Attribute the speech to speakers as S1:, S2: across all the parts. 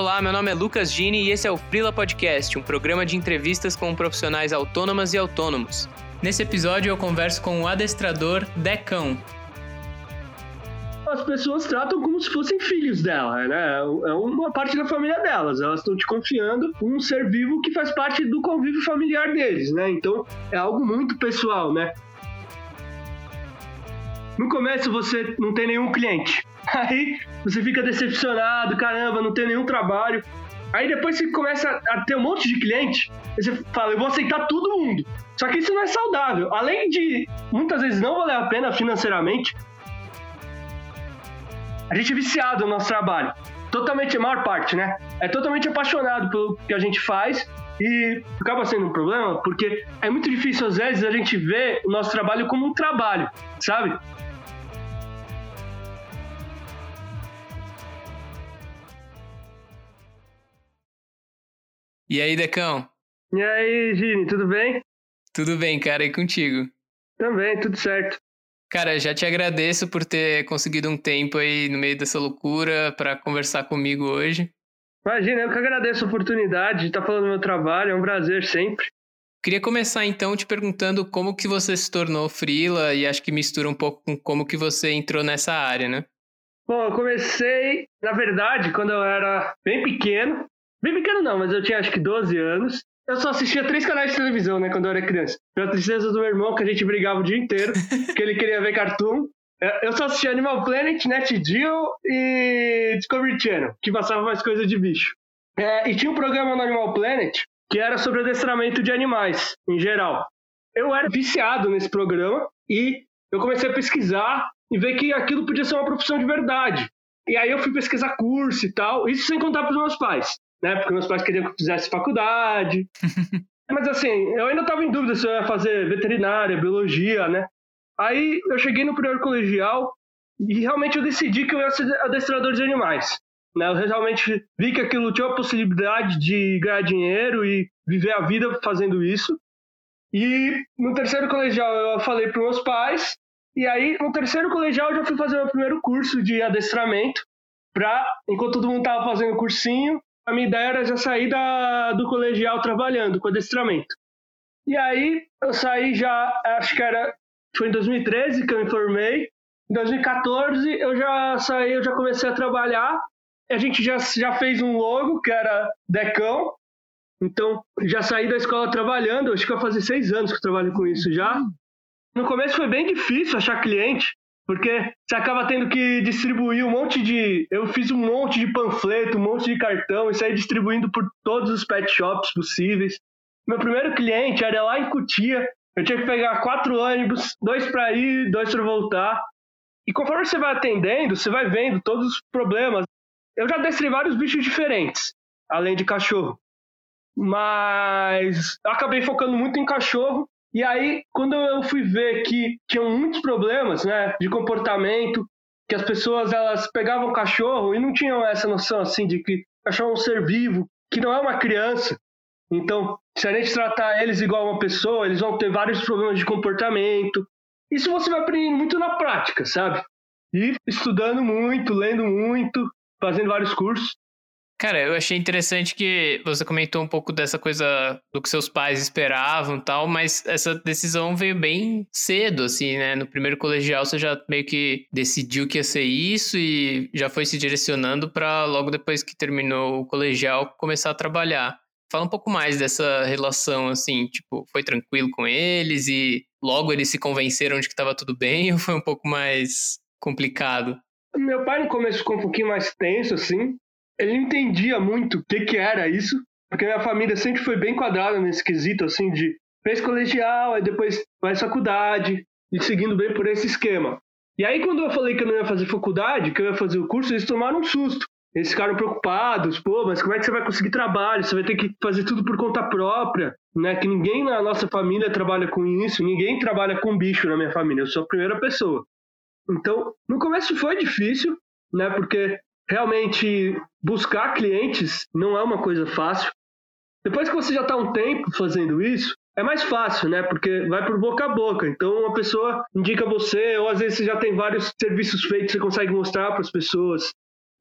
S1: Olá, meu nome é Lucas Gini e esse é o Frila Podcast, um programa de entrevistas com profissionais autônomas e autônomos. Nesse episódio eu converso com o adestrador Decão.
S2: As pessoas tratam como se fossem filhos dela, né? É uma parte da família delas. Elas estão te confiando um ser vivo que faz parte do convívio familiar deles, né? Então é algo muito pessoal, né? No começo você não tem nenhum cliente. Aí você fica decepcionado, caramba, não tem nenhum trabalho. Aí depois você começa a ter um monte de cliente, você fala, eu vou aceitar todo mundo. Só que isso não é saudável. Além de muitas vezes não valer a pena financeiramente, a gente é viciado no nosso trabalho. Totalmente, a maior parte, né? É totalmente apaixonado pelo que a gente faz e acaba sendo um problema porque é muito difícil às vezes a gente ver o nosso trabalho como um trabalho, sabe?
S1: E aí, Decão?
S2: E aí, Gini, tudo bem?
S1: Tudo bem, cara, e contigo?
S2: Também, tudo certo.
S1: Cara, já te agradeço por ter conseguido um tempo aí no meio dessa loucura para conversar comigo hoje.
S2: Imagina, eu que agradeço a oportunidade de estar falando do meu trabalho, é um prazer sempre.
S1: Queria começar então te perguntando como que você se tornou frila e acho que mistura um pouco com como que você entrou nessa área, né?
S2: Bom, eu comecei, na verdade, quando eu era bem pequeno, Bem pequeno não, mas eu tinha acho que 12 anos. Eu só assistia três canais de televisão, né, quando eu era criança. Pela tristeza do meu irmão, que a gente brigava o dia inteiro, que ele queria ver cartoon. Eu só assistia Animal Planet, Net Geo e Discovery Channel, que passava mais coisas de bicho. É, e tinha um programa no Animal Planet que era sobre adestramento de animais, em geral. Eu era viciado nesse programa e eu comecei a pesquisar e ver que aquilo podia ser uma profissão de verdade. E aí eu fui pesquisar curso e tal, isso sem contar para os meus pais né? Porque meus pais queriam que eu fizesse faculdade. Mas assim, eu ainda estava em dúvida se eu ia fazer veterinária, biologia, né? Aí eu cheguei no primeiro colegial e realmente eu decidi que eu ia ser adestrador de animais. Né? Eu realmente vi que aquilo tinha a possibilidade de ganhar dinheiro e viver a vida fazendo isso. E no terceiro colegial eu falei para meus pais. E aí no terceiro colegial eu já fui fazer meu primeiro curso de adestramento. Pra, enquanto todo mundo tava fazendo cursinho, a minha ideia era já sair da, do colegial trabalhando com adestramento. E aí eu saí já, acho que era, foi em 2013 que eu me formei. Em 2014 eu já saí, eu já comecei a trabalhar. A gente já, já fez um logo que era Decão. Então já saí da escola trabalhando. Acho que vai fazer seis anos que eu trabalho com isso já. No começo foi bem difícil achar cliente, porque você acaba tendo que distribuir um monte de. Eu fiz um monte de panfleto, um monte de cartão e saí distribuindo por todos os pet shops possíveis. Meu primeiro cliente era lá em Cutia. Eu tinha que pegar quatro ônibus, dois para ir, dois para voltar. E conforme você vai atendendo, você vai vendo todos os problemas. Eu já destrei vários bichos diferentes, além de cachorro. Mas acabei focando muito em cachorro e aí, quando eu fui ver que tinham muitos problemas, né, de comportamento, que as pessoas elas pegavam cachorro e não tinham essa noção assim de que cachorro é um ser vivo, que não é uma criança. Então, se a gente tratar eles igual uma pessoa, eles vão ter vários problemas de comportamento. Isso você vai aprendendo muito na prática, sabe? E estudando muito, lendo muito, fazendo vários cursos.
S1: Cara, eu achei interessante que você comentou um pouco dessa coisa do que seus pais esperavam e tal, mas essa decisão veio bem cedo, assim, né? No primeiro colegial você já meio que decidiu que ia ser isso e já foi se direcionando para logo depois que terminou o colegial começar a trabalhar. Fala um pouco mais dessa relação, assim, tipo, foi tranquilo com eles e logo eles se convenceram de que estava tudo bem ou foi um pouco mais complicado?
S2: Meu pai no começo ficou um pouquinho mais tenso, assim, ele entendia muito o que, que era isso, porque minha família sempre foi bem quadrada nesse quesito, assim, de fez colegial, aí depois faz faculdade, e seguindo bem por esse esquema. E aí, quando eu falei que eu não ia fazer faculdade, que eu ia fazer o curso, eles tomaram um susto. Eles ficaram preocupados, pô, mas como é que você vai conseguir trabalho? Você vai ter que fazer tudo por conta própria, né? Que ninguém na nossa família trabalha com isso, ninguém trabalha com bicho na minha família, eu sou a primeira pessoa. Então, no começo foi difícil, né? Porque realmente buscar clientes não é uma coisa fácil. Depois que você já está um tempo fazendo isso, é mais fácil, né? Porque vai por boca a boca. Então, uma pessoa indica você, ou às vezes você já tem vários serviços feitos, você consegue mostrar para as pessoas.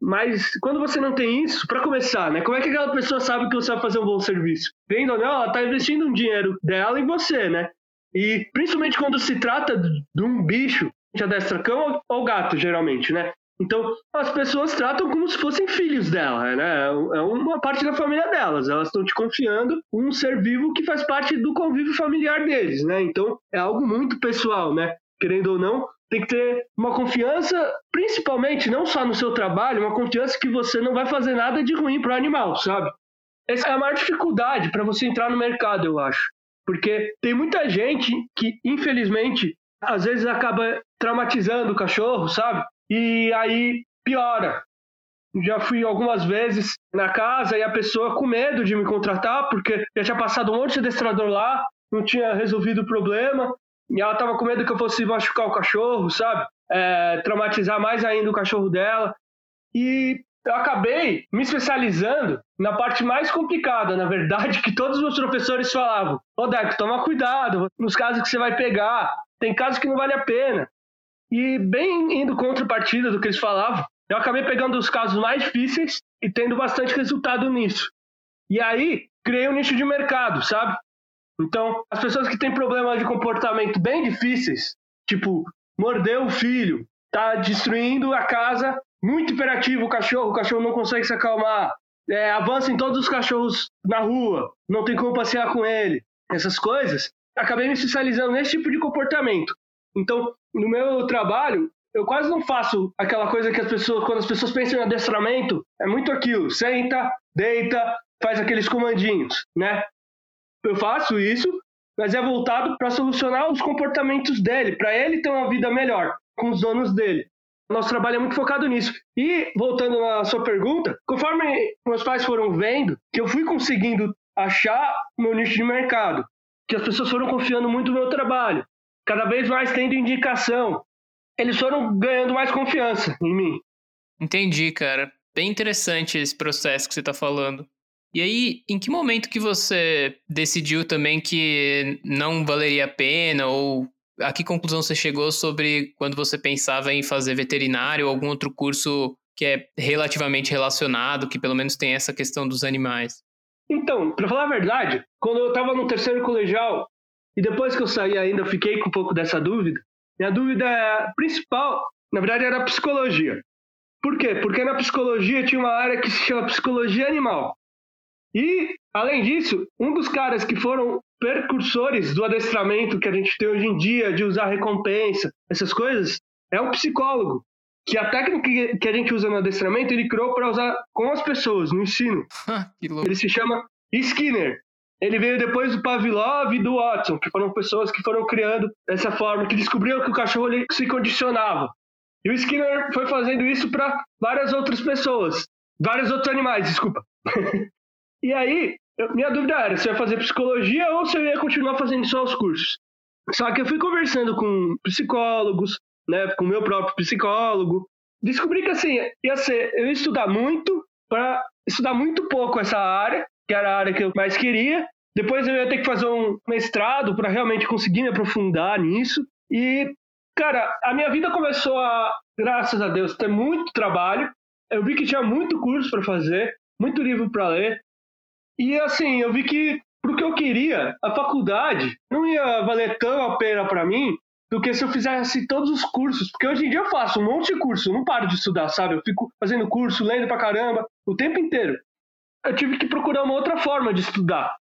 S2: Mas quando você não tem isso, para começar, né? Como é que aquela pessoa sabe que você vai fazer um bom serviço? Vendo ou não, ela tá investindo um dinheiro dela em você, né? E principalmente quando se trata de um bicho, de adestra cão ou gato, geralmente, né? Então, as pessoas tratam como se fossem filhos dela, né? É uma parte da família delas. Elas estão te confiando um ser vivo que faz parte do convívio familiar deles, né? Então, é algo muito pessoal, né? Querendo ou não, tem que ter uma confiança, principalmente não só no seu trabalho, uma confiança que você não vai fazer nada de ruim para o animal, sabe? Essa é a maior dificuldade para você entrar no mercado, eu acho. Porque tem muita gente que, infelizmente, às vezes acaba traumatizando o cachorro, sabe? E aí piora. Já fui algumas vezes na casa e a pessoa com medo de me contratar, porque já tinha passado um monte de adestrador lá, não tinha resolvido o problema, e ela tava com medo que eu fosse machucar o cachorro, sabe? É, traumatizar mais ainda o cachorro dela. E eu acabei me especializando na parte mais complicada, na verdade, que todos os professores falavam. Ô, Deco, toma cuidado nos casos que você vai pegar. Tem casos que não vale a pena. E bem indo contra partida do que eles falavam, eu acabei pegando os casos mais difíceis e tendo bastante resultado nisso. E aí, criei um nicho de mercado, sabe? Então, as pessoas que têm problemas de comportamento bem difíceis, tipo, mordeu o filho, tá destruindo a casa, muito imperativo o cachorro, o cachorro não consegue se acalmar, é, avança em todos os cachorros na rua, não tem como passear com ele, essas coisas, acabei me especializando nesse tipo de comportamento. Então, no meu trabalho, eu quase não faço aquela coisa que as pessoas, quando as pessoas pensam em adestramento, é muito aquilo: senta, deita, faz aqueles comandinhos, né? Eu faço isso, mas é voltado para solucionar os comportamentos dele, para ele ter uma vida melhor com os donos dele. Nosso trabalho é muito focado nisso. E, voltando à sua pergunta, conforme meus pais foram vendo que eu fui conseguindo achar meu nicho de mercado, que as pessoas foram confiando muito no meu trabalho, cada vez mais tendo indicação. Eles foram ganhando mais confiança em mim.
S1: Entendi, cara. Bem interessante esse processo que você está falando. E aí, em que momento que você decidiu também que não valeria a pena ou a que conclusão você chegou sobre quando você pensava em fazer veterinário ou algum outro curso que é relativamente relacionado, que pelo menos tem essa questão dos animais?
S2: Então, para falar a verdade, quando eu estava no terceiro colegial, e depois que eu saí ainda, eu fiquei com um pouco dessa dúvida. Minha dúvida principal, na verdade, era a psicologia. Por quê? Porque na psicologia tinha uma área que se chama psicologia animal. E, além disso, um dos caras que foram percursores do adestramento que a gente tem hoje em dia, de usar recompensa, essas coisas, é um psicólogo. Que a técnica que a gente usa no adestramento, ele criou para usar com as pessoas, no ensino. ele se chama Skinner. Ele veio depois do Pavlov e do Watson, que foram pessoas que foram criando dessa forma, que descobriram que o cachorro se condicionava. E o Skinner foi fazendo isso para várias outras pessoas, vários outros animais, desculpa. e aí, minha dúvida era se eu ia fazer psicologia ou se eu ia continuar fazendo só os cursos. Só que eu fui conversando com psicólogos, né, com meu próprio psicólogo, descobri que assim, ia ser, eu estudar muito para estudar muito pouco essa área que era a área que eu mais queria. Depois eu ia ter que fazer um mestrado para realmente conseguir me aprofundar nisso. E, cara, a minha vida começou a, graças a Deus, ter muito trabalho. Eu vi que tinha muito curso para fazer, muito livro para ler. E, assim, eu vi que, pro que eu queria, a faculdade não ia valer tão a pena para mim do que se eu fizesse todos os cursos. Porque hoje em dia eu faço um monte de curso, não paro de estudar, sabe? Eu fico fazendo curso, lendo pra caramba, o tempo inteiro eu tive que procurar uma outra forma de estudar.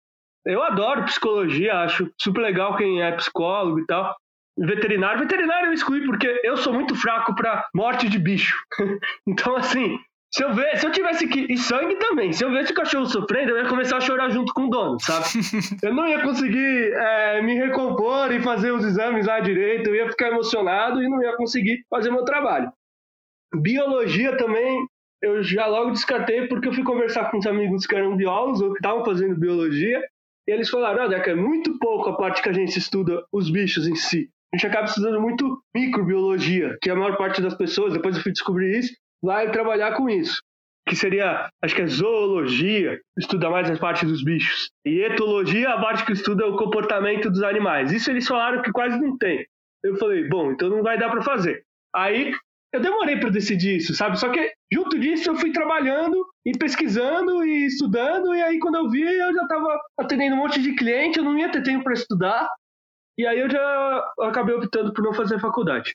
S2: Eu adoro psicologia, acho super legal quem é psicólogo e tal. Veterinário, veterinário eu excluí porque eu sou muito fraco para morte de bicho. então, assim, se eu ver, se eu tivesse que. E sangue também. Se eu visse o cachorro sofrendo, eu ia começar a chorar junto com o dono, sabe? eu não ia conseguir é, me recompor e fazer os exames lá direito, eu ia ficar emocionado e não ia conseguir fazer meu trabalho. Biologia também eu já logo descartei porque eu fui conversar com uns amigos que eram biólogos ou que estavam fazendo biologia, e eles falaram, Deca, é muito pouco a parte que a gente estuda os bichos em si. A gente acaba estudando muito microbiologia, que a maior parte das pessoas, depois eu fui descobrir isso, vai trabalhar com isso. Que seria, acho que é zoologia, estuda mais a parte dos bichos. E etologia, a parte que estuda o comportamento dos animais. Isso eles falaram que quase não tem. Eu falei, bom, então não vai dar para fazer. Aí eu demorei para decidir isso, sabe? Só que junto disso eu fui trabalhando e pesquisando e estudando, e aí quando eu vi, eu já estava atendendo um monte de cliente, eu não ia ter tempo para estudar, e aí eu já acabei optando por não fazer faculdade.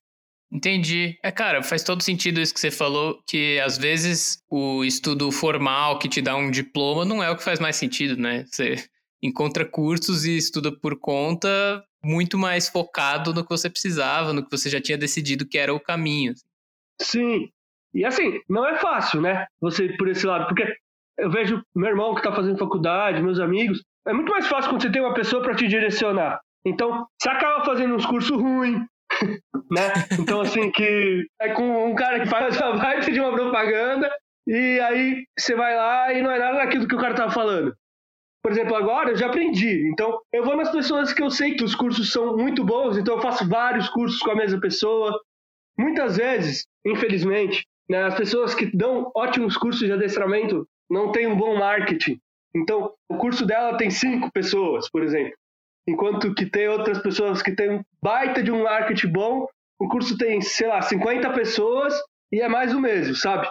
S1: Entendi. É, cara, faz todo sentido isso que você falou, que às vezes o estudo formal que te dá um diploma não é o que faz mais sentido, né? Você encontra cursos e estuda por conta muito mais focado no que você precisava, no que você já tinha decidido que era o caminho.
S2: Sim. E assim, não é fácil, né? Você ir por esse lado, porque eu vejo meu irmão que está fazendo faculdade, meus amigos. É muito mais fácil quando você tem uma pessoa para te direcionar. Então, você acaba fazendo uns cursos ruins, né? Então, assim, que é com um cara que faz a baita de uma propaganda e aí você vai lá e não é nada daquilo que o cara tava falando. Por exemplo, agora eu já aprendi. Então, eu vou nas pessoas que eu sei que os cursos são muito bons, então eu faço vários cursos com a mesma pessoa. Muitas vezes, infelizmente, né, as pessoas que dão ótimos cursos de adestramento não têm um bom marketing. Então, o curso dela tem cinco pessoas, por exemplo. Enquanto que tem outras pessoas que têm um baita de um marketing bom, o curso tem, sei lá, 50 pessoas e é mais o mesmo, sabe?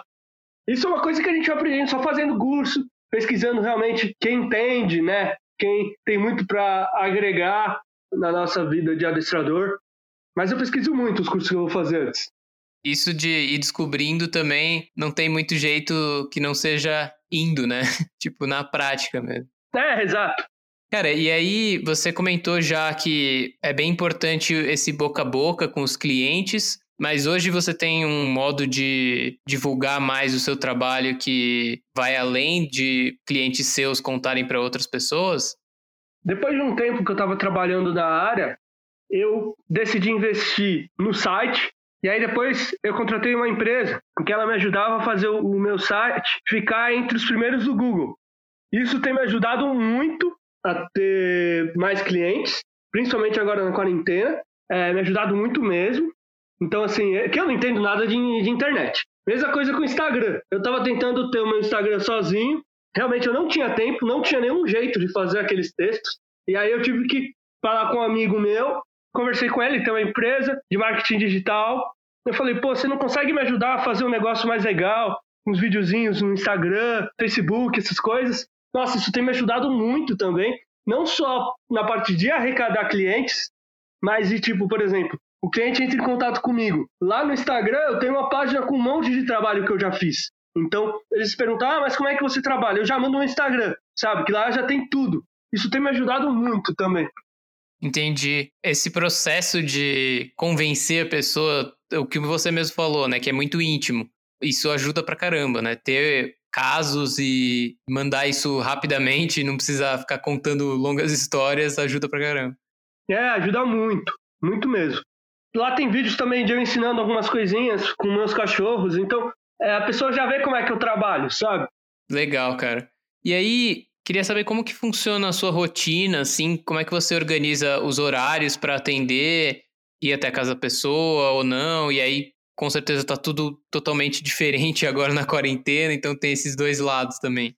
S2: Isso é uma coisa que a gente vai aprendendo só fazendo curso, pesquisando realmente quem entende, né? Quem tem muito para agregar na nossa vida de adestrador. Mas eu pesquiso muito os cursos que eu vou fazer antes.
S1: Isso de ir descobrindo também não tem muito jeito que não seja indo, né? tipo, na prática mesmo.
S2: É, exato.
S1: Cara, e aí você comentou já que é bem importante esse boca a boca com os clientes, mas hoje você tem um modo de divulgar mais o seu trabalho que vai além de clientes seus contarem para outras pessoas?
S2: Depois de um tempo que eu estava trabalhando na área, eu decidi investir no site e aí depois eu contratei uma empresa que ela me ajudava a fazer o meu site ficar entre os primeiros do Google. Isso tem me ajudado muito a ter mais clientes, principalmente agora na quarentena. É, me ajudado muito mesmo. Então, assim, é que eu não entendo nada de, de internet. Mesma coisa com o Instagram. Eu estava tentando ter o meu Instagram sozinho. Realmente eu não tinha tempo, não tinha nenhum jeito de fazer aqueles textos. E aí eu tive que falar com um amigo meu conversei com ele, tem uma empresa de marketing digital. Eu falei, pô, você não consegue me ajudar a fazer um negócio mais legal? Uns videozinhos no Instagram, Facebook, essas coisas. Nossa, isso tem me ajudado muito também. Não só na parte de arrecadar clientes, mas de tipo, por exemplo, o cliente entra em contato comigo. Lá no Instagram eu tenho uma página com um monte de trabalho que eu já fiz. Então, eles perguntam, ah, mas como é que você trabalha? Eu já mando no Instagram, sabe? Que lá já tem tudo. Isso tem me ajudado muito também.
S1: Entendi. Esse processo de convencer a pessoa, o que você mesmo falou, né? Que é muito íntimo. Isso ajuda pra caramba, né? Ter casos e mandar isso rapidamente, não precisar ficar contando longas histórias, ajuda pra caramba.
S2: É, ajuda muito. Muito mesmo. Lá tem vídeos também de eu ensinando algumas coisinhas com meus cachorros, então é, a pessoa já vê como é que eu trabalho, sabe?
S1: Legal, cara. E aí, Queria saber como que funciona a sua rotina, assim, como é que você organiza os horários para atender, ir até a casa da pessoa ou não, e aí com certeza tá tudo totalmente diferente agora na quarentena, então tem esses dois lados também.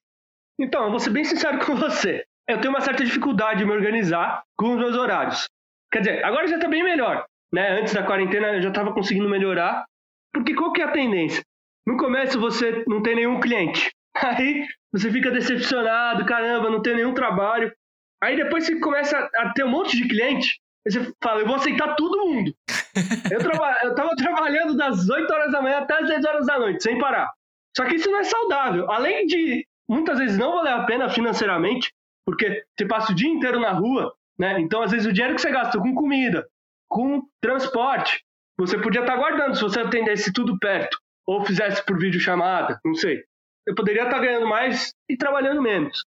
S2: Então, eu vou ser bem sincero com você. Eu tenho uma certa dificuldade em me organizar com os meus horários. Quer dizer, agora já tá bem melhor, né? Antes da quarentena eu já tava conseguindo melhorar. Porque qual que é a tendência? No começo você não tem nenhum cliente. Aí você fica decepcionado, caramba, não tem nenhum trabalho. Aí depois você começa a ter um monte de cliente, você fala, eu vou aceitar todo mundo. eu, traba eu tava trabalhando das 8 horas da manhã até as 10 horas da noite, sem parar. Só que isso não é saudável. Além de muitas vezes não valer a pena financeiramente, porque você passa o dia inteiro na rua, né? Então, às vezes, o dinheiro que você gasta com comida, com transporte, você podia estar guardando se você atendesse tudo perto, ou fizesse por videochamada, não sei eu poderia estar ganhando mais e trabalhando menos.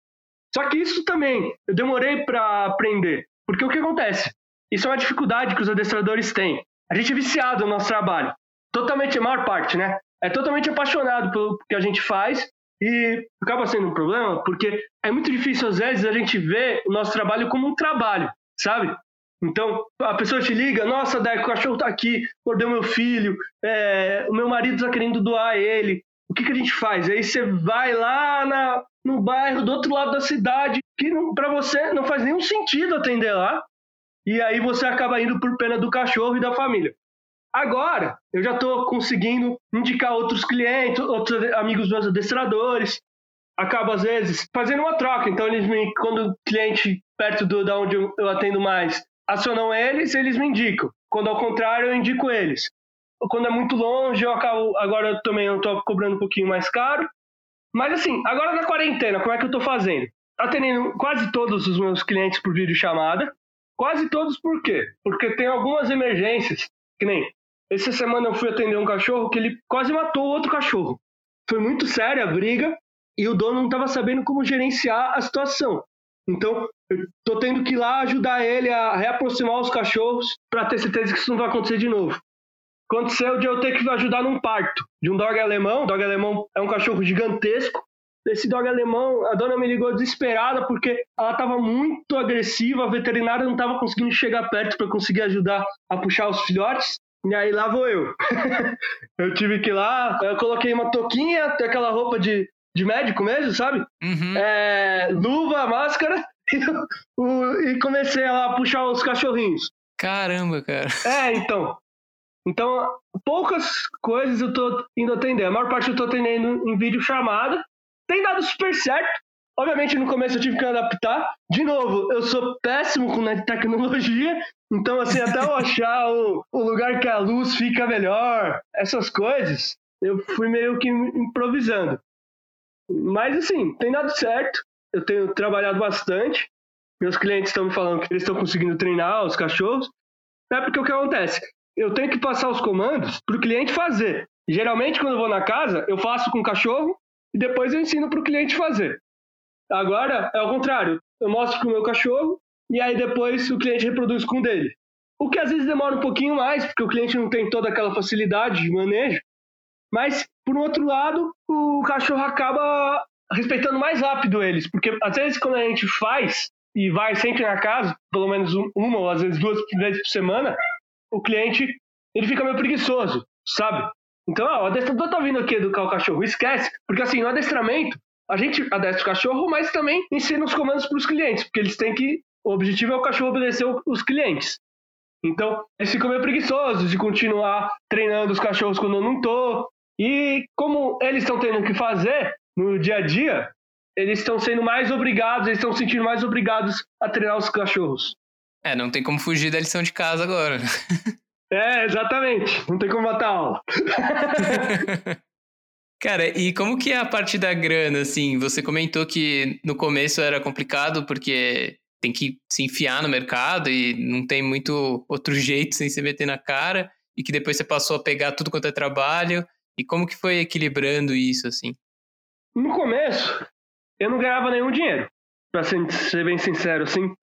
S2: Só que isso também eu demorei para aprender, porque o que acontece? Isso é uma dificuldade que os adestradores têm. A gente é viciado no nosso trabalho, totalmente, a maior parte, né? É totalmente apaixonado pelo que a gente faz e acaba sendo um problema porque é muito difícil às vezes a gente ver o nosso trabalho como um trabalho, sabe? Então, a pessoa te liga, nossa, Deco, o cachorro tá aqui, mordeu meu filho, é, o meu marido tá querendo doar ele, o que, que a gente faz? Aí você vai lá na, no bairro do outro lado da cidade, que para você não faz nenhum sentido atender lá, e aí você acaba indo por pena do cachorro e da família. Agora, eu já estou conseguindo indicar outros clientes, outros amigos meus adestradores. Acabo, às vezes, fazendo uma troca. Então, eles me, quando o cliente perto do, da onde eu atendo mais acionam eles, eles me indicam. Quando ao contrário, eu indico eles. Quando é muito longe, eu acabo. Agora eu também estou cobrando um pouquinho mais caro. Mas assim, agora na quarentena, como é que eu estou fazendo? Atendendo quase todos os meus clientes por videochamada. Quase todos por quê? Porque tem algumas emergências, que nem essa semana eu fui atender um cachorro que ele quase matou outro cachorro. Foi muito séria a briga e o dono não estava sabendo como gerenciar a situação. Então, eu tô tendo que ir lá ajudar ele a reaproximar os cachorros para ter certeza que isso não vai acontecer de novo. Aconteceu de eu ter que ajudar num parto de um dog alemão. O dog alemão é um cachorro gigantesco. Esse dog alemão, a dona me ligou desesperada porque ela estava muito agressiva, a veterinária não estava conseguindo chegar perto para conseguir ajudar a puxar os filhotes. E aí lá vou eu. eu tive que ir lá, eu coloquei uma touquinha, aquela roupa de, de médico mesmo, sabe?
S1: Uhum.
S2: É, luva, máscara, e, e comecei a lá puxar os cachorrinhos.
S1: Caramba, cara.
S2: É, então. Então, poucas coisas eu tô indo atender. A maior parte eu tô atendendo em vídeo chamada. Tem dado super certo. Obviamente, no começo eu tive que adaptar. De novo, eu sou péssimo com tecnologia. Então, assim, até eu achar o, o lugar que a luz fica melhor, essas coisas, eu fui meio que improvisando. Mas, assim, tem dado certo. Eu tenho trabalhado bastante. Meus clientes estão me falando que eles estão conseguindo treinar os cachorros. É porque o que acontece? Eu tenho que passar os comandos para o cliente fazer. Geralmente, quando eu vou na casa, eu faço com o cachorro e depois eu ensino para o cliente fazer. Agora é o contrário. Eu mostro para o meu cachorro e aí depois o cliente reproduz com o dele. O que às vezes demora um pouquinho mais, porque o cliente não tem toda aquela facilidade de manejo. Mas, por outro lado, o cachorro acaba respeitando mais rápido eles. Porque às vezes quando a gente faz e vai sempre na casa, pelo menos uma ou às vezes duas vezes por semana, o cliente ele fica meio preguiçoso, sabe? Então, ó, o adestrador tá vindo aqui educar o cachorro, esquece. Porque assim, no adestramento, a gente adestra o cachorro, mas também ensina os comandos para os clientes, porque eles têm que. O objetivo é o cachorro obedecer os clientes. Então, eles ficam meio preguiçosos de continuar treinando os cachorros quando eu não tô. E como eles estão tendo que fazer no dia a dia, eles estão sendo mais obrigados, eles estão se sentindo mais obrigados a treinar os cachorros.
S1: É, não tem como fugir da lição de casa agora.
S2: é, exatamente. Não tem como matar aula.
S1: Cara, e como que é a parte da grana, assim? Você comentou que no começo era complicado porque tem que se enfiar no mercado e não tem muito outro jeito sem se meter na cara, e que depois você passou a pegar tudo quanto é trabalho. E como que foi equilibrando isso, assim?
S2: No começo, eu não ganhava nenhum dinheiro, ser, ser bem sincero, assim.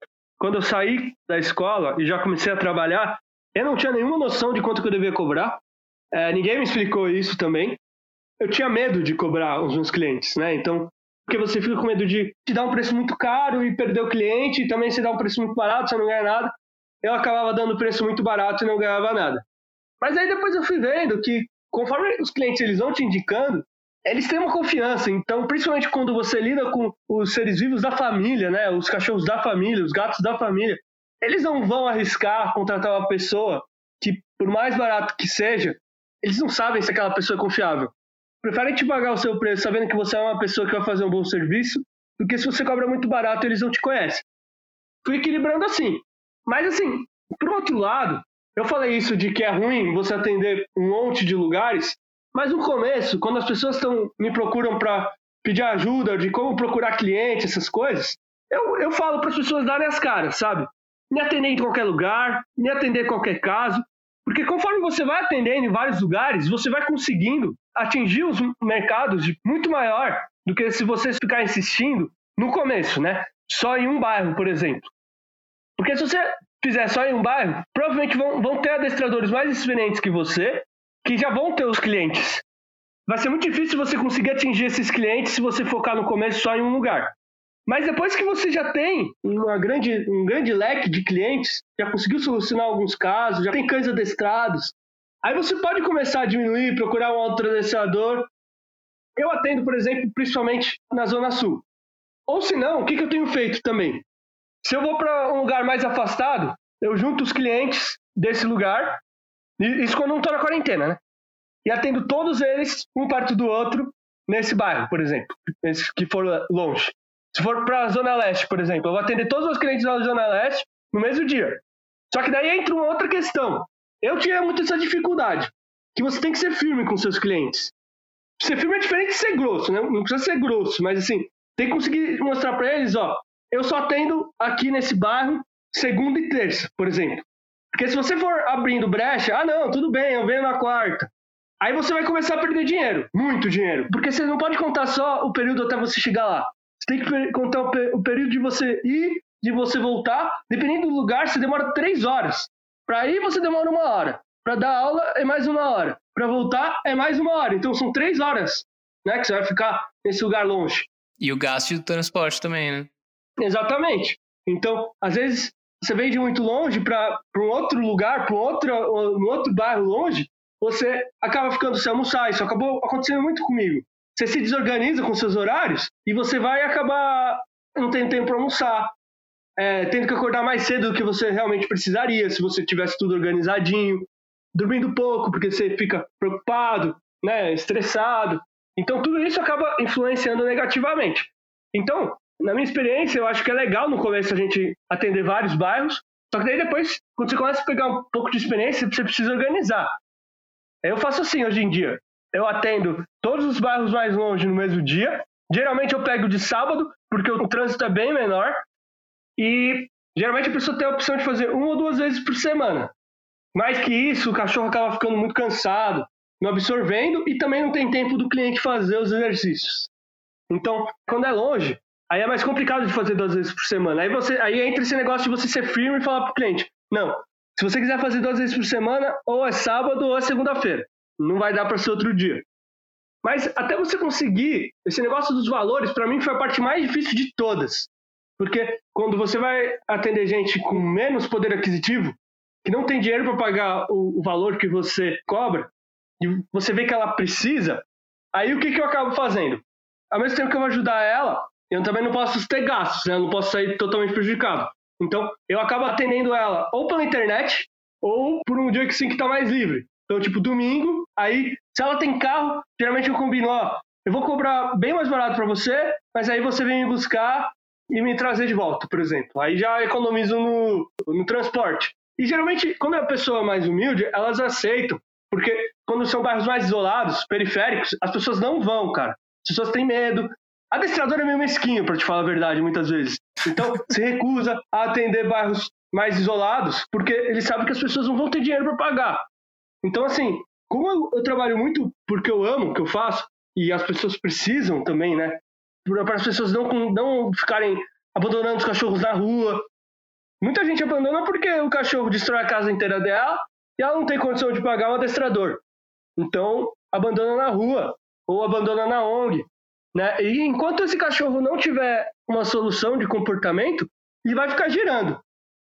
S2: Quando eu saí da escola e já comecei a trabalhar, eu não tinha nenhuma noção de quanto que eu devia cobrar. É, ninguém me explicou isso também. Eu tinha medo de cobrar os meus clientes, né? Então, porque você fica com medo de te dar um preço muito caro e perder o cliente, e também se dar um preço muito barato, você não ganha nada. Eu acabava dando preço muito barato e não ganhava nada. Mas aí depois eu fui vendo que conforme os clientes eles vão te indicando, eles têm uma confiança. Então, principalmente quando você lida com os seres vivos da família, né? Os cachorros da família, os gatos da família, eles não vão arriscar contratar uma pessoa que, por mais barato que seja, eles não sabem se aquela pessoa é confiável. Preferem te pagar o seu preço sabendo que você é uma pessoa que vai fazer um bom serviço, do que se você cobra muito barato eles não te conhecem. Fui equilibrando assim. Mas assim, por outro lado, eu falei isso de que é ruim você atender um monte de lugares, mas no começo, quando as pessoas tão, me procuram para pedir ajuda de como procurar cliente, essas coisas, eu, eu falo para as pessoas darem as caras, sabe? Me atender em qualquer lugar, me atender em qualquer caso, porque conforme você vai atendendo em vários lugares, você vai conseguindo atingir os mercados muito maior do que se você ficar insistindo no começo, né? Só em um bairro, por exemplo. Porque se você fizer só em um bairro, provavelmente vão, vão ter adestradores mais experientes que você que já vão ter os clientes. Vai ser muito difícil você conseguir atingir esses clientes se você focar no começo só em um lugar. Mas depois que você já tem uma grande, um grande leque de clientes, já conseguiu solucionar alguns casos, já tem cães adestrados, aí você pode começar a diminuir, procurar um outro adestrador. Eu atendo, por exemplo, principalmente na Zona Sul. Ou se não, o que, que eu tenho feito também? Se eu vou para um lugar mais afastado, eu junto os clientes desse lugar Isso quando não tô na quarentena, né? E atendo todos eles, um perto do outro, nesse bairro, por exemplo, esses que foram longe. Se for para a Zona Leste, por exemplo, eu vou atender todos os clientes da Zona Leste no mesmo dia. Só que daí entra uma outra questão. Eu tinha muito essa dificuldade, que você tem que ser firme com seus clientes. Ser firme é diferente de ser grosso, né? Não precisa ser grosso, mas assim, tem que conseguir mostrar para eles, ó, eu só atendo aqui nesse bairro segunda e terça, por exemplo. Porque se você for abrindo brecha, ah não, tudo bem, eu venho na quarta. Aí você vai começar a perder dinheiro, muito dinheiro. Porque você não pode contar só o período até você chegar lá. Você tem que contar o, período de você ir, de você voltar. Dependendo do lugar, você demora três horas. Para ir, você demora uma hora. Para dar aula, é mais uma hora. Para voltar, é mais uma hora. Então são três horas né, que você vai ficar nesse lugar longe.
S1: E o gasto do transporte também, né?
S2: Exatamente. Então, às vezes, você vem de muito longe para um outro lugar, para um outro, um outro bairro longe, você acaba ficando sem almoçar. Isso acabou acontecendo muito comigo. Você se desorganiza com seus horários e você vai acabar não tendo tempo para almoçar, é, tendo que acordar mais cedo do que você realmente precisaria, se você tivesse tudo organizadinho, dormindo pouco, porque você fica preocupado, né, estressado. Então, tudo isso acaba influenciando negativamente. Então, na minha experiência, eu acho que é legal no começo a gente atender vários bairros, só que daí depois, quando você começa a pegar um pouco de experiência, você precisa organizar. Eu faço assim hoje em dia. Eu atendo todos os bairros mais longe no mesmo dia. Geralmente eu pego de sábado, porque o trânsito é bem menor. E geralmente a pessoa tem a opção de fazer uma ou duas vezes por semana. Mais que isso, o cachorro acaba ficando muito cansado, não absorvendo e também não tem tempo do cliente fazer os exercícios. Então, quando é longe, aí é mais complicado de fazer duas vezes por semana. Aí você, aí entra esse negócio de você ser firme e falar pro cliente: "Não, se você quiser fazer duas vezes por semana, ou é sábado ou é segunda-feira. Não vai dar para ser outro dia. Mas até você conseguir, esse negócio dos valores, para mim foi a parte mais difícil de todas. Porque quando você vai atender gente com menos poder aquisitivo, que não tem dinheiro para pagar o, o, valor que você cobra, e você vê que ela precisa, aí o que, que eu acabo fazendo? Ao mesmo tempo que eu vou ajudar ela, eu também não posso ter gastos, né? eu não posso sair totalmente prejudicado. Então, eu acabo atendendo ela ou pela internet ou por um dia que sim que tá mais livre. Então, tipo, domingo, aí, se ela tem carro, geralmente eu combino, ó, eu vou cobrar bem mais barato para você, mas aí você vem me buscar e me trazer de volta, por exemplo. Aí já economizo no, no transporte. E geralmente, quando é a pessoa mais humilde, elas aceitam. Porque quando são bairros mais isolados, periféricos, as pessoas não vão, cara. As pessoas têm medo, Adestrador é meio mesquinho, para te falar a verdade, muitas vezes. Então, se recusa a atender bairros mais isolados, porque ele sabe que as pessoas não vão ter dinheiro para pagar. Então, assim, como eu, eu, trabalho muito porque eu amo o que eu faço, e as pessoas precisam também, né? Para as pessoas não, não ficarem abandonando os cachorros na rua. Muita gente abandona porque o cachorro destrói a casa inteira dela e ela não tem condição de pagar um adestrador. Então, abandona na rua ou abandona na ONG. Né? E enquanto esse cachorro não tiver uma solução de comportamento, ele vai ficar girando.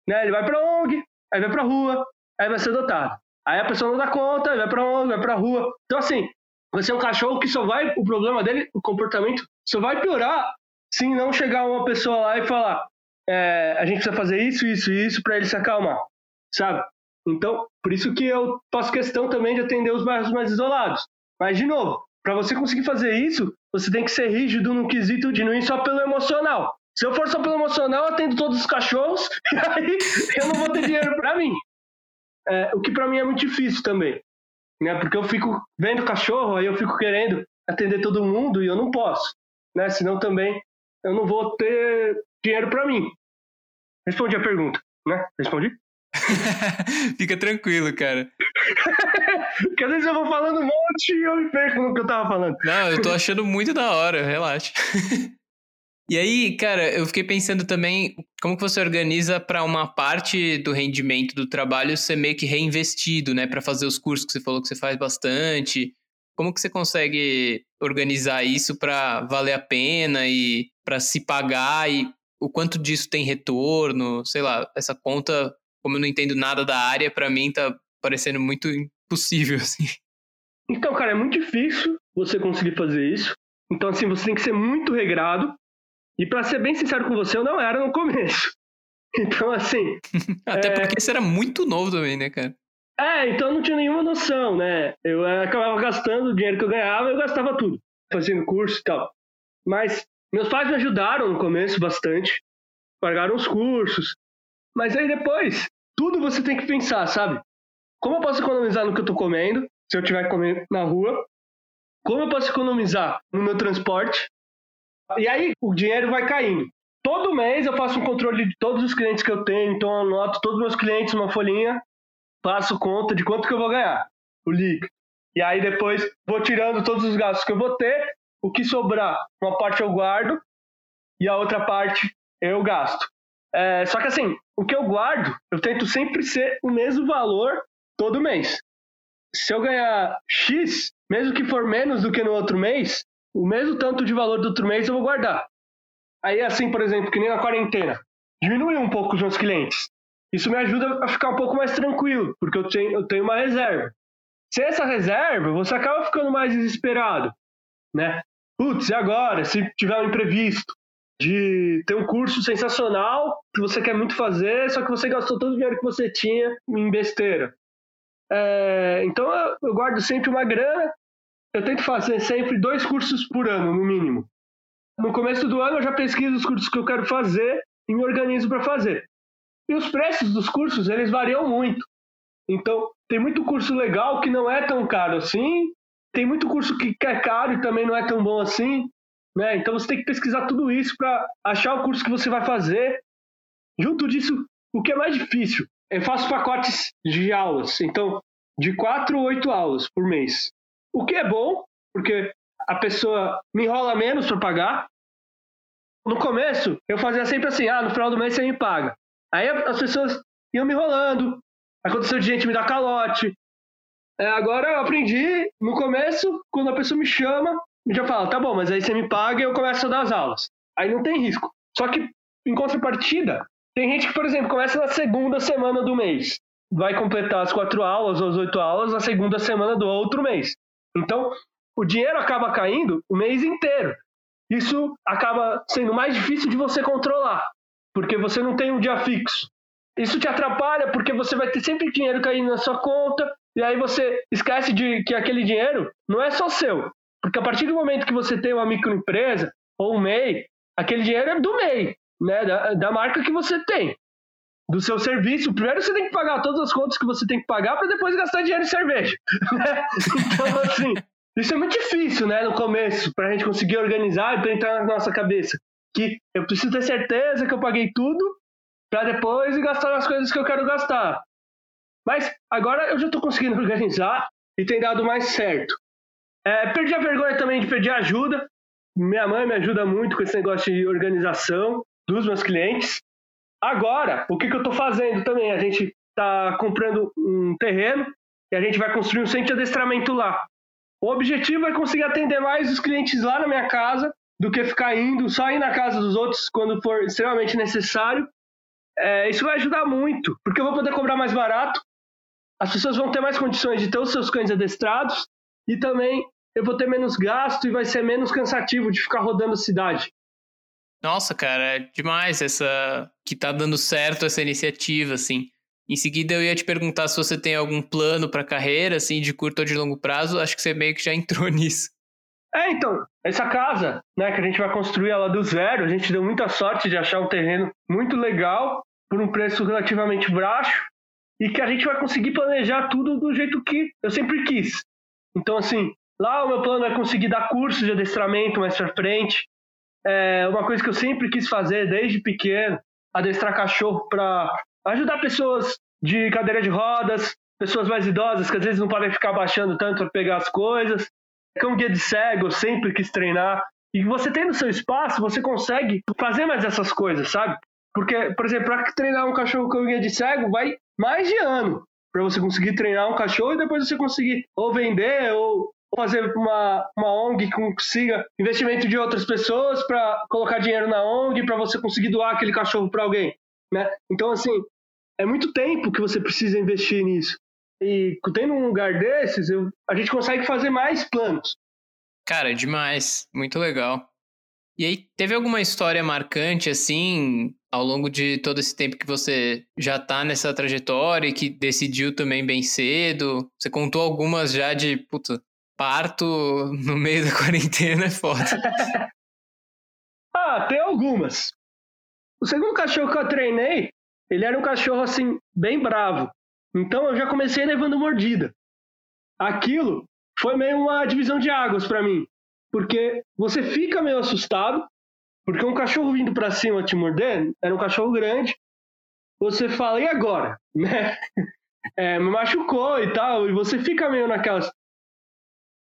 S2: Né? Ele vai para ONG, aí vai para rua, aí vai ser adotado. Aí a pessoa não dá conta, vai para ONG, vai para rua. Então, assim, você é um cachorro que só vai, o problema dele, o comportamento, só vai piorar se não chegar uma pessoa lá e falar: é, a gente precisa fazer isso, isso e isso para ele se acalmar, sabe? Então, por isso que eu faço questão também de atender os bairros mais isolados. Mas, de novo, para você conseguir fazer isso, você tem que ser rígido no quesito de não ir só pelo emocional. Se eu for só pelo emocional, eu atendo todos os cachorros e aí eu não vou ter dinheiro para mim. É, o que para mim é muito difícil também, né? Porque eu fico vendo cachorro, aí eu fico querendo atender todo mundo e eu não posso, né? Senão também eu não vou ter dinheiro para mim. Respondi a pergunta, né? Respondi?
S1: Fica tranquilo, cara.
S2: Porque às vezes eu vou falando um monte e eu me perco no que eu tava falando.
S1: Não, eu tô achando muito da hora, relaxa. E aí, cara, eu fiquei pensando também como que você organiza para uma parte do rendimento do trabalho ser meio que reinvestido, né, para fazer os cursos que você falou que você faz bastante. Como que você consegue organizar isso para valer a pena e para se pagar e o quanto disso tem retorno? Sei lá, essa conta, como eu não entendo nada da área, para mim tá parecendo muito impossível assim.
S2: Então, cara, é muito difícil você conseguir fazer isso. Então, assim, você tem que ser muito regrado. E para ser bem sincero com você, eu não era no começo. Então, assim.
S1: Até é... porque você era muito novo também, né, cara?
S2: É, então eu não tinha nenhuma noção, né? Eu acabava gastando o dinheiro que eu ganhava, eu gastava tudo, fazendo curso e tal. Mas meus pais me ajudaram no começo bastante, pagaram os cursos. Mas aí depois, tudo você tem que pensar, sabe? Como eu posso economizar no que eu tô comendo, se eu estiver comendo na rua? Como eu posso economizar no meu transporte? E aí o dinheiro vai caindo. Todo mês eu faço um controle de todos os clientes que eu tenho, então eu anoto todos os meus clientes numa folhinha, faço conta de quanto que eu vou ganhar, o líquido. E aí depois vou tirando todos os gastos que eu vou ter, o que sobrar, uma parte eu guardo e a outra parte eu gasto. É, só que assim, o que eu guardo, eu tento sempre ser o mesmo valor todo mês. Se eu ganhar X, mesmo que for menos do que no outro mês, o mesmo tanto de valor do outro mês eu vou guardar. Aí assim, por exemplo, que nem na quarentena, diminuiu um pouco os meus clientes. Isso me ajuda a ficar um pouco mais tranquilo, porque eu tenho, eu tenho uma reserva. Sem essa reserva, você acaba ficando mais desesperado, né? Putz, e agora? Se tiver um imprevisto de ter um curso sensacional que você quer muito fazer, só que você gastou todo o dinheiro que você tinha em besteira. É, então eu, eu guardo sempre uma grana. Eu tento fazer sempre dois cursos por ano, no mínimo. No começo do ano eu já pesquiso os cursos que eu quero fazer e me organizo para fazer. E os preços dos cursos, eles variam muito. Então, tem muito curso legal que não é tão caro assim, tem muito curso que é caro e também não é tão bom assim, né? Então você tem que pesquisar tudo isso para achar o curso que você vai fazer. Junto disso, o que é mais difícil? Eu faço pacotes de aulas, então de quatro ou oito aulas por mês. O que é bom, porque a pessoa me enrola menos para pagar. No começo, eu fazia sempre assim: ah, no final do mês você me paga. Aí as pessoas iam me enrolando, aconteceu de gente me dar calote. É, agora eu aprendi, no começo, quando a pessoa me chama, eu já fala, tá bom, mas aí você me paga e eu começo a dar as aulas. Aí não tem risco. Só que, em contrapartida, tem gente que, por exemplo, começa na segunda semana do mês. Vai completar as quatro aulas ou as oito aulas na segunda semana do outro mês. Então, o dinheiro acaba caindo o mês inteiro. Isso acaba sendo mais difícil de você controlar porque você não tem um dia fixo. Isso te atrapalha porque você vai ter sempre dinheiro caindo na sua conta e aí você esquece de que aquele dinheiro não é só seu. Porque a partir do momento que você tem uma microempresa ou um MEI, aquele dinheiro é do MEI, né? da, da marca que você tem, do seu serviço. Primeiro você tem que pagar todas as contas que você tem que pagar para depois gastar dinheiro em cerveja. Né? Então, assim, isso é muito difícil, né, no começo, para a gente conseguir organizar e para entrar na nossa cabeça que eu preciso ter certeza que eu paguei tudo para depois gastar as coisas que eu quero gastar. Mas agora eu já estou conseguindo organizar e tem dado mais certo. É, perdi a vergonha também de pedir ajuda. Minha mãe me ajuda muito com esse negócio de organização dos meus clientes. Agora, o que, que eu estou fazendo também? A gente está comprando um terreno e a gente vai construir um centro de adestramento lá. O objetivo é conseguir atender mais os clientes lá na minha casa do que ficar indo só ir na casa dos outros quando for extremamente necessário. É, isso vai ajudar muito, porque eu vou poder cobrar mais barato, as pessoas vão ter mais condições de ter os seus cães adestrados e também eu vou ter menos gasto e vai ser menos cansativo de ficar rodando a cidade.
S1: Nossa, cara, é demais essa que tá dando certo essa iniciativa, assim. Em seguida eu ia te perguntar se você tem algum plano para carreira, assim, de curto ou de longo prazo. Acho que você meio que já entrou nisso.
S2: É, então, essa casa, né, que a gente vai construir ela do zero, a gente deu muita sorte de achar um terreno muito legal, por um preço relativamente baixo, e que a gente vai conseguir planejar tudo do jeito que eu sempre quis. Então, assim, lá o meu plano é conseguir dar cursos de adestramento mais pra frente. É uma coisa que eu sempre quis fazer desde pequeno, adestrar cachorro para ajudar pessoas de cadeira de rodas, pessoas mais idosas que às vezes não podem ficar baixando tanto para pegar as coisas cão guia de cego, eu sempre quis treinar. E você tem no seu espaço, você consegue fazer mais essas coisas, sabe? Porque, por exemplo, para treinar um cachorro com guia de cego, vai mais de ano para você conseguir treinar um cachorro e depois você conseguir ou vender ou fazer uma, uma ONG que consiga investimento de outras pessoas para colocar dinheiro na ONG para você conseguir doar aquele cachorro para alguém, né? Então, assim, é muito tempo que você precisa investir nisso. E tendo um lugar desses, eu, a gente consegue fazer mais planos.
S1: Cara, demais. Muito legal. E aí, teve alguma história marcante, assim, ao longo de todo esse tempo que você já tá nessa trajetória e que decidiu também bem cedo? Você contou algumas já de, puta, parto no meio da quarentena é foda.
S2: ah, tem algumas. O segundo cachorro que eu treinei, ele era um cachorro assim, bem bravo. Então eu já comecei levando mordida. Aquilo foi meio uma divisão de águas para mim, porque você fica meio assustado, porque um cachorro vindo para cima te morder, era um cachorro grande. Você fala, e agora? Né? É, me machucou e tal, e você fica meio naquelas.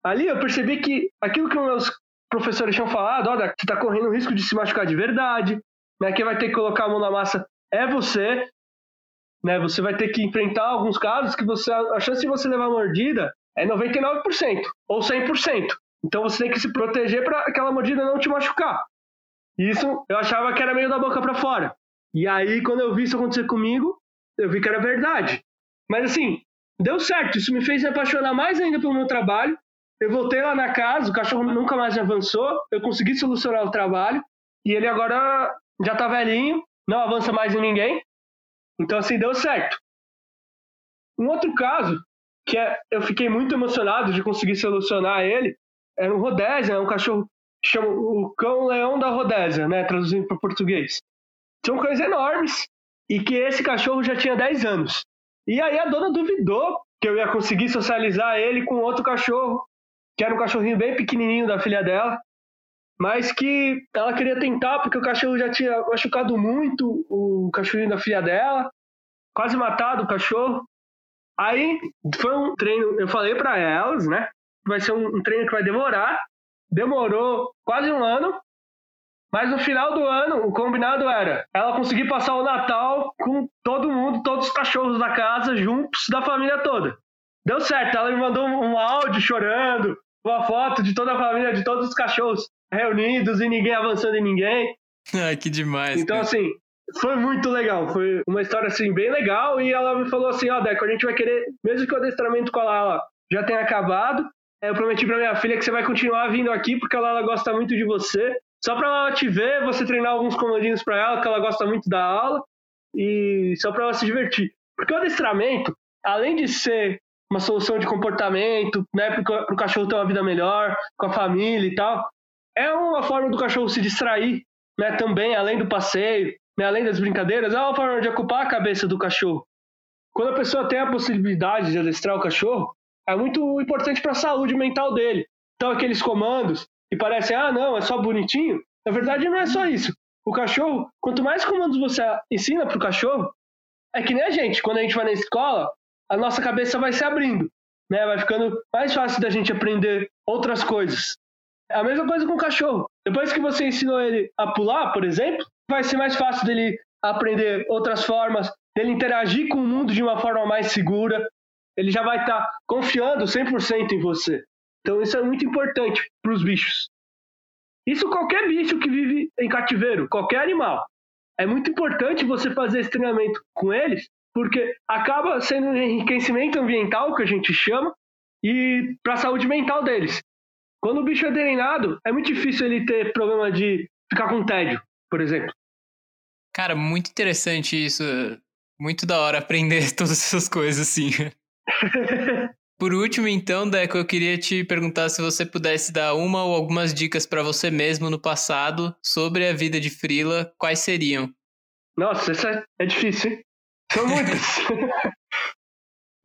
S2: Ali eu percebi que aquilo que meus professores tinham falado, olha, você está correndo o risco de se machucar de verdade, né? Quem vai ter que colocar a mão na massa é você, né? Você vai ter que enfrentar alguns casos que você a chance de você levar mordida é 99% ou 100%. Então você tem que se proteger para aquela mordida não te machucar. Isso eu achava que era meio da boca para fora. E aí quando eu vi isso acontecer comigo, eu vi que era verdade. Mas assim, deu certo. Isso me fez me apaixonar mais ainda pelo meu trabalho. Eu voltei lá na casa, o cachorro nunca mais avançou. Eu consegui solucionar o trabalho. E ele agora já tá velhinho, não avança mais em ninguém. Então, assim, deu certo. Um outro caso, que é, eu fiquei muito emocionado de conseguir solucionar ele, era um Rodésia, é um cachorro chama o cão-leão da Rodésia, né, traduzindo para português. São cães enormes e que esse cachorro já tinha 10 anos. E aí a dona duvidou que eu ia conseguir socializar ele com outro cachorro, que era um cachorrinho bem pequenininho da filha dela mas que ela queria tentar porque o cachorro já tinha machucado muito o cachorrinho da filha dela, quase matado o cachorro. Aí foi um treino, eu falei para elas, né? Vai ser um, um treino que vai demorar. Demorou quase um ano, mas no final do ano, o combinado era ela conseguir passar o Natal com todo mundo, todos os cachorros da casa, juntos, da família toda. Deu certo, ela me mandou um áudio chorando, uma foto de toda a família, de todos os cachorros reunidos e ninguém avançando em ninguém.
S1: Ai, que demais.
S2: Então, cara. assim, foi muito legal. Foi uma história, assim, bem legal. E ela me falou assim: Ó, oh, Deco, a gente vai querer, mesmo que o adestramento com a Lala já tenha acabado, eu prometi pra minha filha que você vai continuar vindo aqui porque a Lala gosta muito de você. Só pra ela te ver, você treinar alguns comandinhos pra ela, que ela gosta muito da aula. E só pra ela se divertir. Porque o adestramento, além de ser uma solução de comportamento, né, para o cachorro ter uma vida melhor, com a família e tal, é uma forma do cachorro se distrair, né, também, além do passeio, né, além das brincadeiras, é uma forma de ocupar a cabeça do cachorro. Quando a pessoa tem a possibilidade de adestrar o cachorro, é muito importante para a saúde mental dele. Então, aqueles comandos que parecem, ah, não, é só bonitinho, na verdade não é só isso. O cachorro, quanto mais comandos você ensina para o cachorro, é que nem a gente, quando a gente vai na escola, a nossa cabeça vai se abrindo, né? Vai ficando mais fácil da gente aprender outras coisas. É a mesma coisa com o cachorro. Depois que você ensinou ele a pular, por exemplo, vai ser mais fácil dele aprender outras formas, dele interagir com o mundo de uma forma mais segura. Ele já vai estar tá confiando 100% em você. Então isso é muito importante para os bichos. Isso qualquer bicho que vive em cativeiro, qualquer animal. É muito importante você fazer esse treinamento com eles, porque acaba sendo um enriquecimento ambiental, que a gente chama, e para a saúde mental deles. Quando o bicho é treinado, é muito difícil ele ter problema de ficar com tédio, por exemplo.
S1: Cara, muito interessante isso. Muito da hora aprender todas essas coisas assim. Por último, então, Deco, eu queria te perguntar se você pudesse dar uma ou algumas dicas para você mesmo no passado sobre a vida de Frila, quais seriam?
S2: Nossa, essa é difícil, hein? São muitas.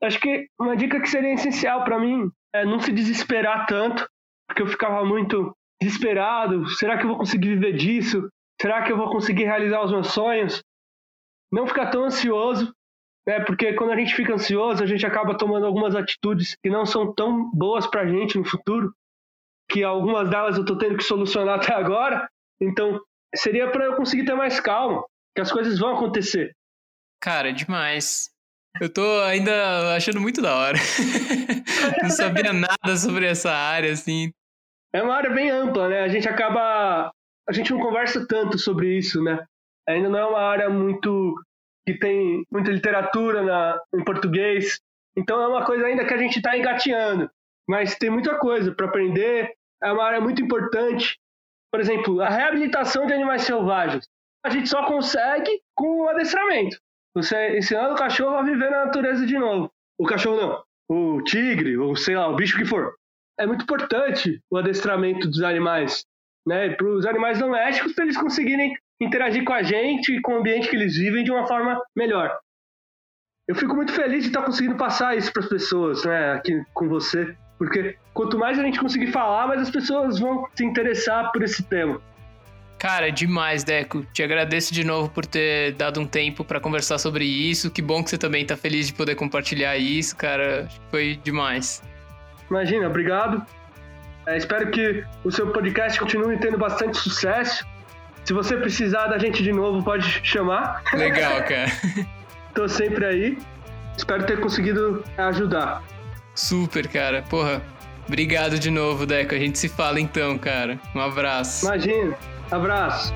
S2: Acho que uma dica que seria essencial para mim é não se desesperar tanto porque eu ficava muito desesperado. Será que eu vou conseguir viver disso? Será que eu vou conseguir realizar os meus sonhos? Não ficar tão ansioso, né? Porque quando a gente fica ansioso, a gente acaba tomando algumas atitudes que não são tão boas para a gente no futuro, que algumas delas eu estou tendo que solucionar até agora. Então, seria para eu conseguir ter mais calma, que as coisas vão acontecer.
S1: Cara, demais. Eu tô ainda achando muito da hora. não sabia nada sobre essa área, assim.
S2: É uma área bem ampla, né? A gente acaba. A gente não conversa tanto sobre isso, né? Ainda não é uma área muito. Que tem muita literatura na, em português. Então é uma coisa ainda que a gente está engateando. Mas tem muita coisa para aprender. É uma área muito importante. Por exemplo, a reabilitação de animais selvagens. a gente só consegue com o adestramento. Você ensinando o cachorro a viver na natureza de novo. O cachorro não, o tigre, ou sei lá, o bicho que for. É muito importante o adestramento dos animais, né? Para os animais domésticos, para eles conseguirem interagir com a gente e com o ambiente que eles vivem de uma forma melhor. Eu fico muito feliz de estar conseguindo passar isso para as pessoas, né, aqui com você, porque quanto mais a gente conseguir falar, mais as pessoas vão se interessar por esse tema.
S1: Cara, demais, Deco. Te agradeço de novo por ter dado um tempo para conversar sobre isso. Que bom que você também tá feliz de poder compartilhar isso, cara. Foi demais.
S2: Imagina, obrigado. É, espero que o seu podcast continue tendo bastante sucesso. Se você precisar da gente de novo, pode chamar.
S1: Legal, cara.
S2: Tô sempre aí. Espero ter conseguido ajudar.
S1: Super, cara. Porra, obrigado de novo, Deco. A gente se fala então, cara. Um abraço.
S2: Imagina. Abraço.